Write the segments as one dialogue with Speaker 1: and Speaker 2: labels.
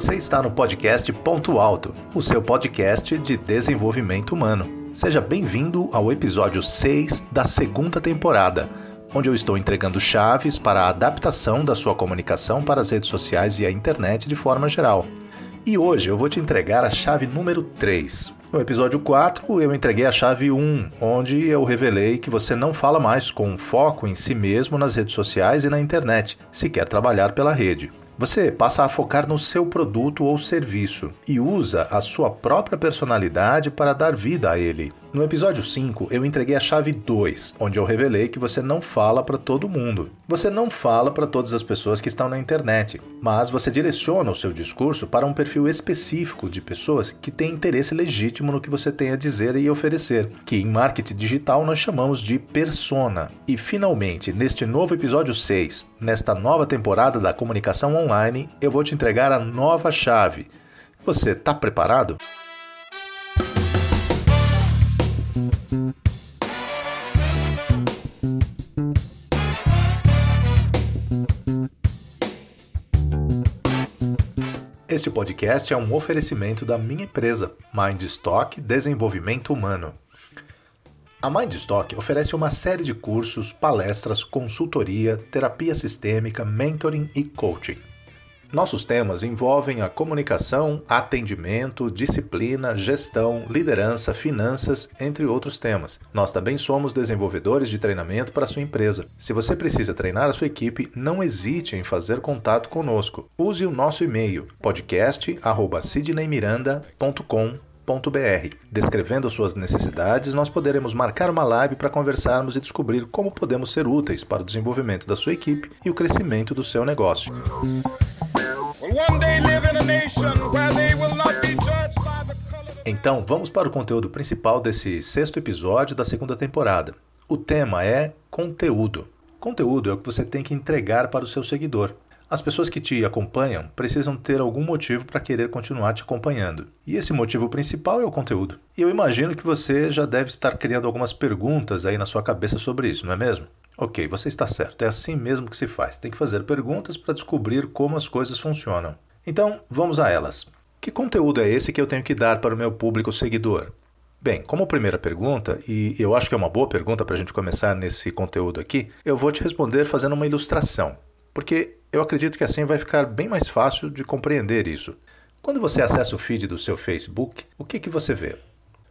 Speaker 1: Você está no podcast Ponto Alto, o seu podcast de desenvolvimento humano. Seja bem-vindo ao episódio 6 da segunda temporada, onde eu estou entregando chaves para a adaptação da sua comunicação para as redes sociais e a internet de forma geral. E hoje eu vou te entregar a chave número 3. No episódio 4, eu entreguei a chave 1, onde eu revelei que você não fala mais com foco em si mesmo nas redes sociais e na internet, se quer trabalhar pela rede. Você passa a focar no seu produto ou serviço e usa a sua própria personalidade para dar vida a ele. No episódio 5, eu entreguei a chave 2, onde eu revelei que você não fala para todo mundo. Você não fala para todas as pessoas que estão na internet, mas você direciona o seu discurso para um perfil específico de pessoas que têm interesse legítimo no que você tem a dizer e oferecer, que em marketing digital nós chamamos de persona. E finalmente, neste novo episódio 6, nesta nova temporada da comunicação online, eu vou te entregar a nova chave. Você está preparado? Este podcast é um oferecimento da minha empresa, Mindstock Desenvolvimento Humano. A Mindstock oferece uma série de cursos, palestras, consultoria, terapia sistêmica, mentoring e coaching. Nossos temas envolvem a comunicação, atendimento, disciplina, gestão, liderança, finanças, entre outros temas. Nós também somos desenvolvedores de treinamento para sua empresa. Se você precisa treinar a sua equipe, não hesite em fazer contato conosco. Use o nosso e-mail podcast@sidneymiranda.com Descrevendo suas necessidades, nós poderemos marcar uma live para conversarmos e descobrir como podemos ser úteis para o desenvolvimento da sua equipe e o crescimento do seu negócio. Então, vamos para o conteúdo principal desse sexto episódio da segunda temporada. O tema é conteúdo. Conteúdo é o que você tem que entregar para o seu seguidor. As pessoas que te acompanham precisam ter algum motivo para querer continuar te acompanhando. E esse motivo principal é o conteúdo. E eu imagino que você já deve estar criando algumas perguntas aí na sua cabeça sobre isso, não é mesmo? Ok, você está certo, é assim mesmo que se faz. Tem que fazer perguntas para descobrir como as coisas funcionam. Então, vamos a elas. Que conteúdo é esse que eu tenho que dar para o meu público seguidor? Bem, como primeira pergunta, e eu acho que é uma boa pergunta para a gente começar nesse conteúdo aqui, eu vou te responder fazendo uma ilustração, porque eu acredito que assim vai ficar bem mais fácil de compreender isso. Quando você acessa o feed do seu Facebook, o que, que você vê?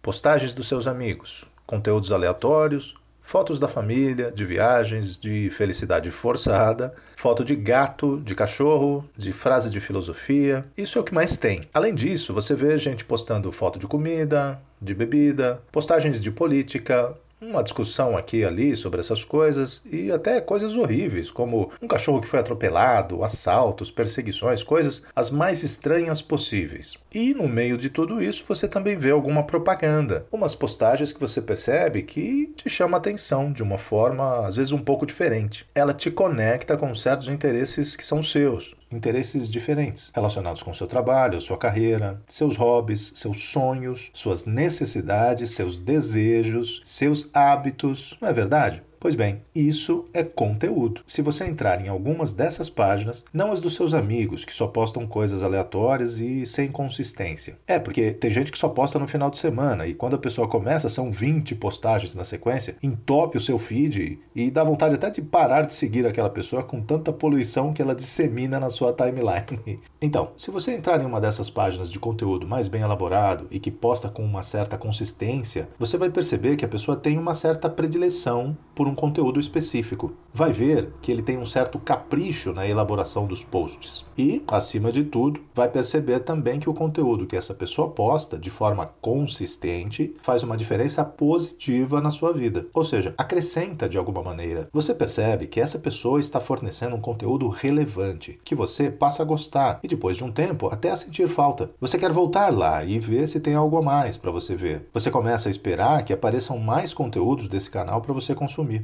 Speaker 1: Postagens dos seus amigos, conteúdos aleatórios, Fotos da família, de viagens, de felicidade forçada, foto de gato, de cachorro, de frase de filosofia. Isso é o que mais tem. Além disso, você vê gente postando foto de comida, de bebida, postagens de política, uma discussão aqui e ali sobre essas coisas e até coisas horríveis, como um cachorro que foi atropelado, assaltos, perseguições, coisas as mais estranhas possíveis. E no meio de tudo isso você também vê alguma propaganda, umas postagens que você percebe que te chama atenção de uma forma às vezes um pouco diferente. Ela te conecta com certos interesses que são seus interesses diferentes, relacionados com seu trabalho, sua carreira, seus hobbies, seus sonhos, suas necessidades, seus desejos, seus hábitos, não é verdade? Pois bem, isso é conteúdo. Se você entrar em algumas dessas páginas, não as dos seus amigos, que só postam coisas aleatórias e sem consistência. É, porque tem gente que só posta no final de semana e quando a pessoa começa, são 20 postagens na sequência, entope o seu feed e dá vontade até de parar de seguir aquela pessoa com tanta poluição que ela dissemina na sua timeline. Então, se você entrar em uma dessas páginas de conteúdo mais bem elaborado e que posta com uma certa consistência, você vai perceber que a pessoa tem uma certa predileção por um conteúdo específico. Vai ver que ele tem um certo capricho na elaboração dos posts. E, acima de tudo, vai perceber também que o conteúdo que essa pessoa posta de forma consistente faz uma diferença positiva na sua vida. Ou seja, acrescenta de alguma maneira. Você percebe que essa pessoa está fornecendo um conteúdo relevante, que você passa a gostar e depois de um tempo até a sentir falta. Você quer voltar lá e ver se tem algo a mais para você ver. Você começa a esperar que apareçam mais conteúdos desse canal para você consumir.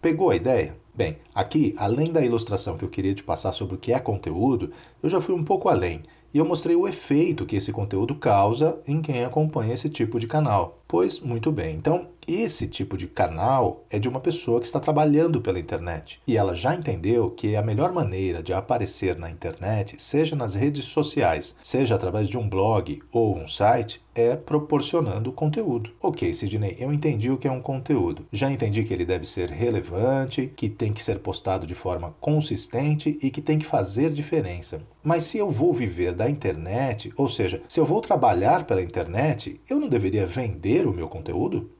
Speaker 1: Pegou a ideia? Bem, aqui, além da ilustração que eu queria te passar sobre o que é conteúdo, eu já fui um pouco além e eu mostrei o efeito que esse conteúdo causa em quem acompanha esse tipo de canal. Pois muito bem. Então, esse tipo de canal é de uma pessoa que está trabalhando pela internet e ela já entendeu que a melhor maneira de aparecer na internet, seja nas redes sociais, seja através de um blog ou um site, é proporcionando conteúdo. Ok, Sidney, eu entendi o que é um conteúdo. Já entendi que ele deve ser relevante, que tem que ser postado de forma consistente e que tem que fazer diferença. Mas se eu vou viver da internet, ou seja, se eu vou trabalhar pela internet, eu não deveria vender o meu conteúdo?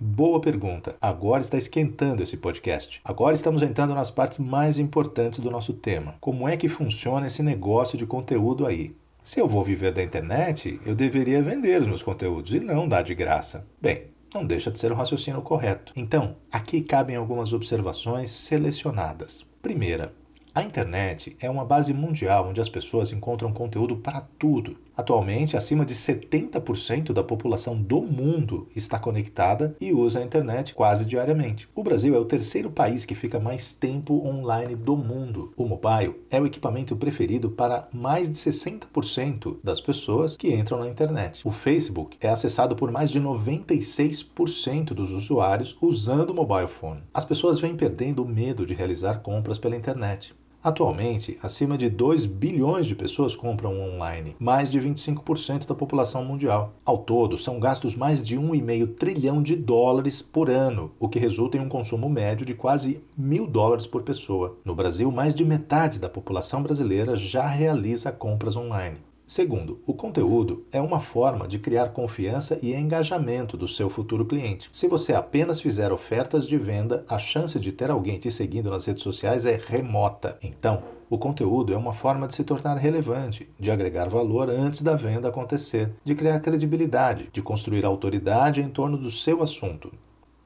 Speaker 1: Boa pergunta. Agora está esquentando esse podcast. Agora estamos entrando nas partes mais importantes do nosso tema. Como é que funciona esse negócio de conteúdo aí? Se eu vou viver da internet, eu deveria vender os meus conteúdos e não dar de graça. Bem, não deixa de ser um raciocínio correto. Então, aqui cabem algumas observações selecionadas. Primeira, a internet é uma base mundial onde as pessoas encontram conteúdo para tudo. Atualmente, acima de 70% da população do mundo está conectada e usa a internet quase diariamente. O Brasil é o terceiro país que fica mais tempo online do mundo. O mobile é o equipamento preferido para mais de 60% das pessoas que entram na internet. O Facebook é acessado por mais de 96% dos usuários usando o mobile phone. As pessoas vêm perdendo o medo de realizar compras pela internet. Atualmente, acima de 2 bilhões de pessoas compram online, mais de 25% da população mundial. Ao todo, são gastos mais de 1,5 trilhão de dólares por ano, o que resulta em um consumo médio de quase mil dólares por pessoa. No Brasil, mais de metade da população brasileira já realiza compras online. Segundo, o conteúdo é uma forma de criar confiança e engajamento do seu futuro cliente. Se você apenas fizer ofertas de venda, a chance de ter alguém te seguindo nas redes sociais é remota. Então, o conteúdo é uma forma de se tornar relevante, de agregar valor antes da venda acontecer, de criar credibilidade, de construir autoridade em torno do seu assunto.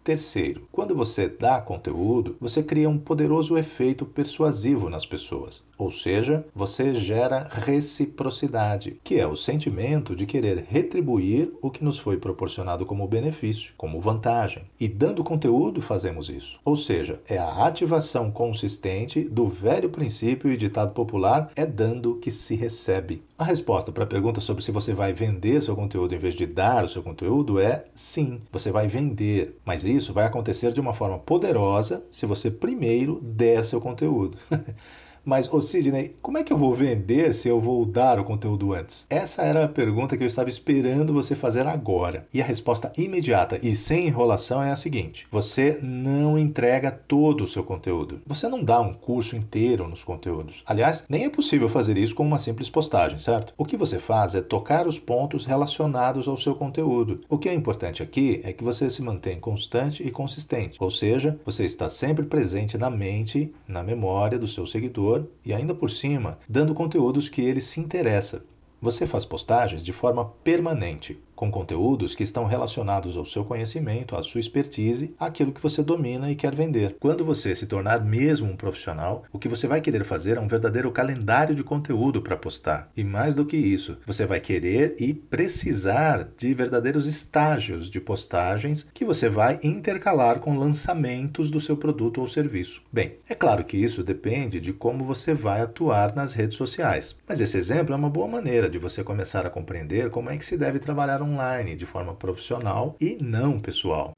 Speaker 1: Terceiro, quando você dá conteúdo, você cria um poderoso efeito persuasivo nas pessoas, ou seja, você gera reciprocidade, que é o sentimento de querer retribuir o que nos foi proporcionado como benefício, como vantagem. E dando conteúdo fazemos isso. Ou seja, é a ativação consistente do velho princípio e ditado popular: é dando que se recebe. A resposta para a pergunta sobre se você vai vender seu conteúdo em vez de dar o seu conteúdo é sim, você vai vender, mas isso vai acontecer de uma forma poderosa se você primeiro der seu conteúdo. Mas, ô Sidney, como é que eu vou vender se eu vou dar o conteúdo antes? Essa era a pergunta que eu estava esperando você fazer agora. E a resposta imediata e sem enrolação é a seguinte: você não entrega todo o seu conteúdo. Você não dá um curso inteiro nos conteúdos. Aliás, nem é possível fazer isso com uma simples postagem, certo? O que você faz é tocar os pontos relacionados ao seu conteúdo. O que é importante aqui é que você se mantém constante e consistente, ou seja, você está sempre presente na mente, na memória do seu seguidor e ainda por cima, dando conteúdos que ele se interessa. Você faz postagens de forma permanente, com conteúdos que estão relacionados ao seu conhecimento, à sua expertise, àquilo que você domina e quer vender. Quando você se tornar mesmo um profissional, o que você vai querer fazer é um verdadeiro calendário de conteúdo para postar. E mais do que isso, você vai querer e precisar de verdadeiros estágios de postagens que você vai intercalar com lançamentos do seu produto ou serviço. Bem, é claro que isso depende de como você vai atuar nas redes sociais, mas esse exemplo é uma boa maneira de você começar a compreender como é que se deve trabalhar um online de forma profissional e não pessoal.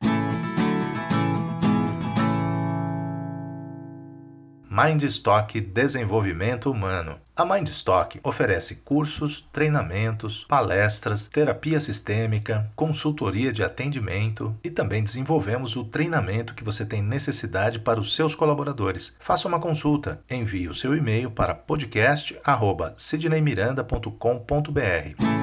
Speaker 1: Mindstock Desenvolvimento Humano. A Mindstock oferece cursos, treinamentos, palestras, terapia sistêmica, consultoria de atendimento e também desenvolvemos o treinamento que você tem necessidade para os seus colaboradores. Faça uma consulta. Envie o seu e-mail para podcast@sidneymiranda.com.br.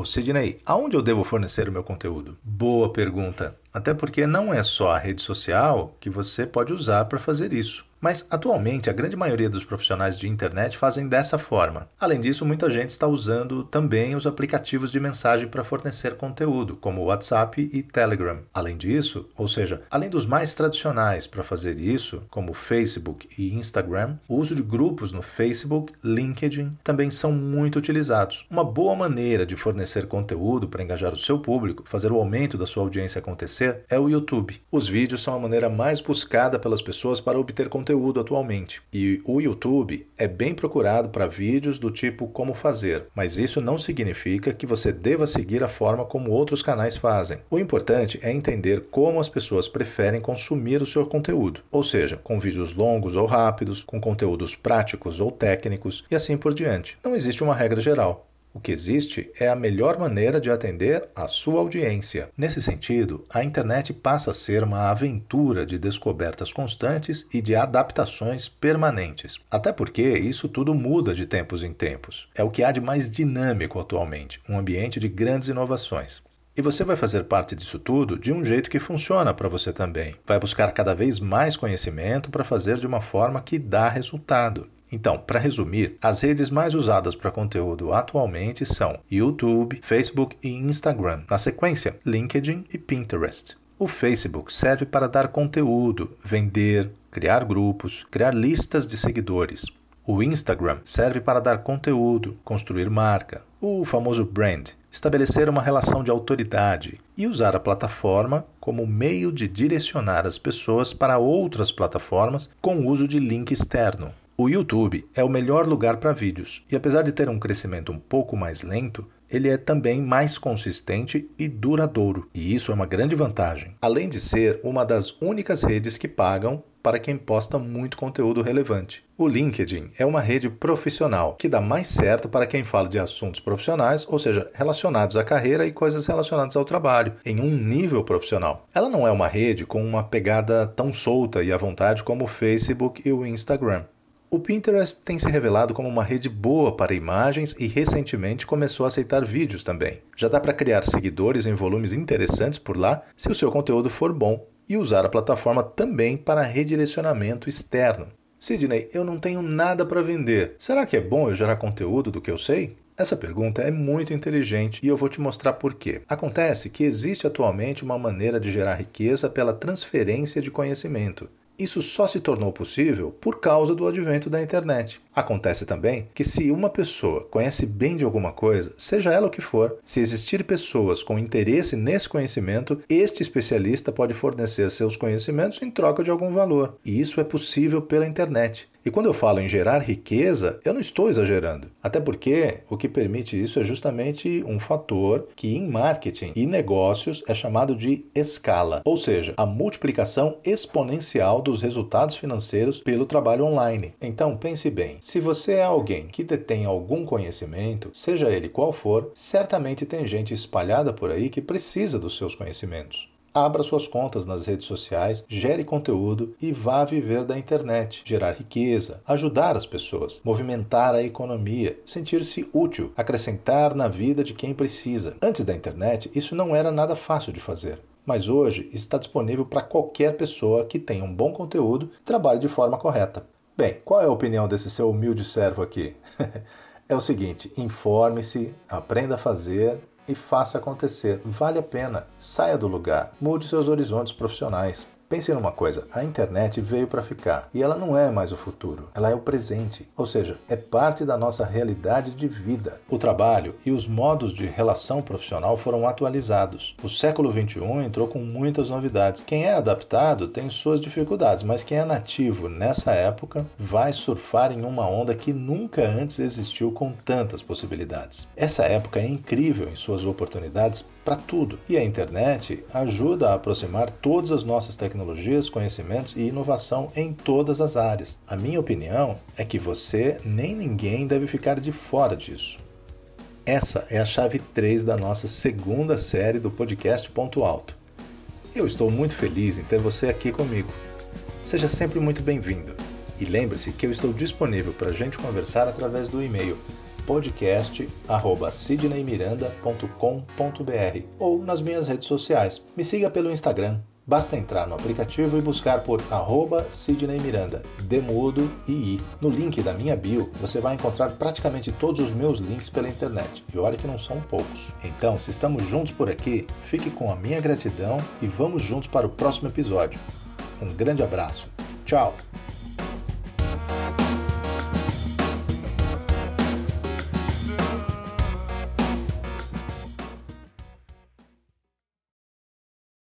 Speaker 1: Ô Sidney, aonde eu devo fornecer o meu conteúdo? Boa pergunta. Até porque não é só a rede social que você pode usar para fazer isso. Mas atualmente a grande maioria dos profissionais de internet fazem dessa forma. Além disso, muita gente está usando também os aplicativos de mensagem para fornecer conteúdo, como WhatsApp e Telegram. Além disso, ou seja, além dos mais tradicionais para fazer isso, como Facebook e Instagram, o uso de grupos no Facebook, LinkedIn também são muito utilizados. Uma boa maneira de fornecer conteúdo para engajar o seu público, fazer o aumento da sua audiência acontecer, é o YouTube. Os vídeos são a maneira mais buscada pelas pessoas para obter conteúdo conteúdo atualmente. E o YouTube é bem procurado para vídeos do tipo como fazer, mas isso não significa que você deva seguir a forma como outros canais fazem. O importante é entender como as pessoas preferem consumir o seu conteúdo, ou seja, com vídeos longos ou rápidos, com conteúdos práticos ou técnicos e assim por diante. Não existe uma regra geral. O que existe é a melhor maneira de atender a sua audiência. Nesse sentido, a internet passa a ser uma aventura de descobertas constantes e de adaptações permanentes. Até porque isso tudo muda de tempos em tempos. É o que há de mais dinâmico atualmente, um ambiente de grandes inovações. E você vai fazer parte disso tudo de um jeito que funciona para você também. Vai buscar cada vez mais conhecimento para fazer de uma forma que dá resultado. Então, para resumir, as redes mais usadas para conteúdo atualmente são YouTube, Facebook e Instagram. Na sequência, LinkedIn e Pinterest. O Facebook serve para dar conteúdo, vender, criar grupos, criar listas de seguidores. O Instagram serve para dar conteúdo, construir marca, o famoso brand, estabelecer uma relação de autoridade e usar a plataforma como meio de direcionar as pessoas para outras plataformas com o uso de link externo. O YouTube é o melhor lugar para vídeos e, apesar de ter um crescimento um pouco mais lento, ele é também mais consistente e duradouro, e isso é uma grande vantagem. Além de ser uma das únicas redes que pagam para quem posta muito conteúdo relevante. O LinkedIn é uma rede profissional que dá mais certo para quem fala de assuntos profissionais, ou seja, relacionados à carreira e coisas relacionadas ao trabalho, em um nível profissional. Ela não é uma rede com uma pegada tão solta e à vontade como o Facebook e o Instagram. O Pinterest tem se revelado como uma rede boa para imagens e recentemente começou a aceitar vídeos também. Já dá para criar seguidores em volumes interessantes por lá se o seu conteúdo for bom e usar a plataforma também para redirecionamento externo. Sidney, eu não tenho nada para vender. Será que é bom eu gerar conteúdo do que eu sei? Essa pergunta é muito inteligente e eu vou te mostrar por quê. Acontece que existe atualmente uma maneira de gerar riqueza pela transferência de conhecimento. Isso só se tornou possível por causa do advento da internet. Acontece também que, se uma pessoa conhece bem de alguma coisa, seja ela o que for, se existir pessoas com interesse nesse conhecimento, este especialista pode fornecer seus conhecimentos em troca de algum valor. E isso é possível pela internet. E quando eu falo em gerar riqueza, eu não estou exagerando. Até porque o que permite isso é justamente um fator que em marketing e negócios é chamado de escala, ou seja, a multiplicação exponencial dos resultados financeiros pelo trabalho online. Então pense bem: se você é alguém que detém algum conhecimento, seja ele qual for, certamente tem gente espalhada por aí que precisa dos seus conhecimentos. Abra suas contas nas redes sociais, gere conteúdo e vá viver da internet, gerar riqueza, ajudar as pessoas, movimentar a economia, sentir-se útil, acrescentar na vida de quem precisa. Antes da internet, isso não era nada fácil de fazer. Mas hoje está disponível para qualquer pessoa que tenha um bom conteúdo e trabalhe de forma correta. Bem, qual é a opinião desse seu humilde servo aqui? é o seguinte: informe-se, aprenda a fazer e faça acontecer. Vale a pena. Saia do lugar. Mude seus horizontes profissionais. Pense numa coisa, a internet veio para ficar e ela não é mais o futuro, ela é o presente, ou seja, é parte da nossa realidade de vida. O trabalho e os modos de relação profissional foram atualizados. O século XXI entrou com muitas novidades. Quem é adaptado tem suas dificuldades, mas quem é nativo nessa época vai surfar em uma onda que nunca antes existiu com tantas possibilidades. Essa época é incrível em suas oportunidades para tudo e a internet ajuda a aproximar todas as nossas tecnologias conhecimentos e inovação em todas as áreas. A minha opinião é que você nem ninguém deve ficar de fora disso. Essa é a chave 3 da nossa segunda série do podcast Ponto Alto. Eu estou muito feliz em ter você aqui comigo. Seja sempre muito bem-vindo. E lembre-se que eu estou disponível para a gente conversar através do e-mail podcast@sidneymiranda.com.br ou nas minhas redes sociais. Me siga pelo Instagram Basta entrar no aplicativo e buscar por arroba Sidney Miranda, Demudo e I. No link da minha bio, você vai encontrar praticamente todos os meus links pela internet. E olha que não são poucos. Então, se estamos juntos por aqui, fique com a minha gratidão e vamos juntos para o próximo episódio. Um grande abraço. Tchau!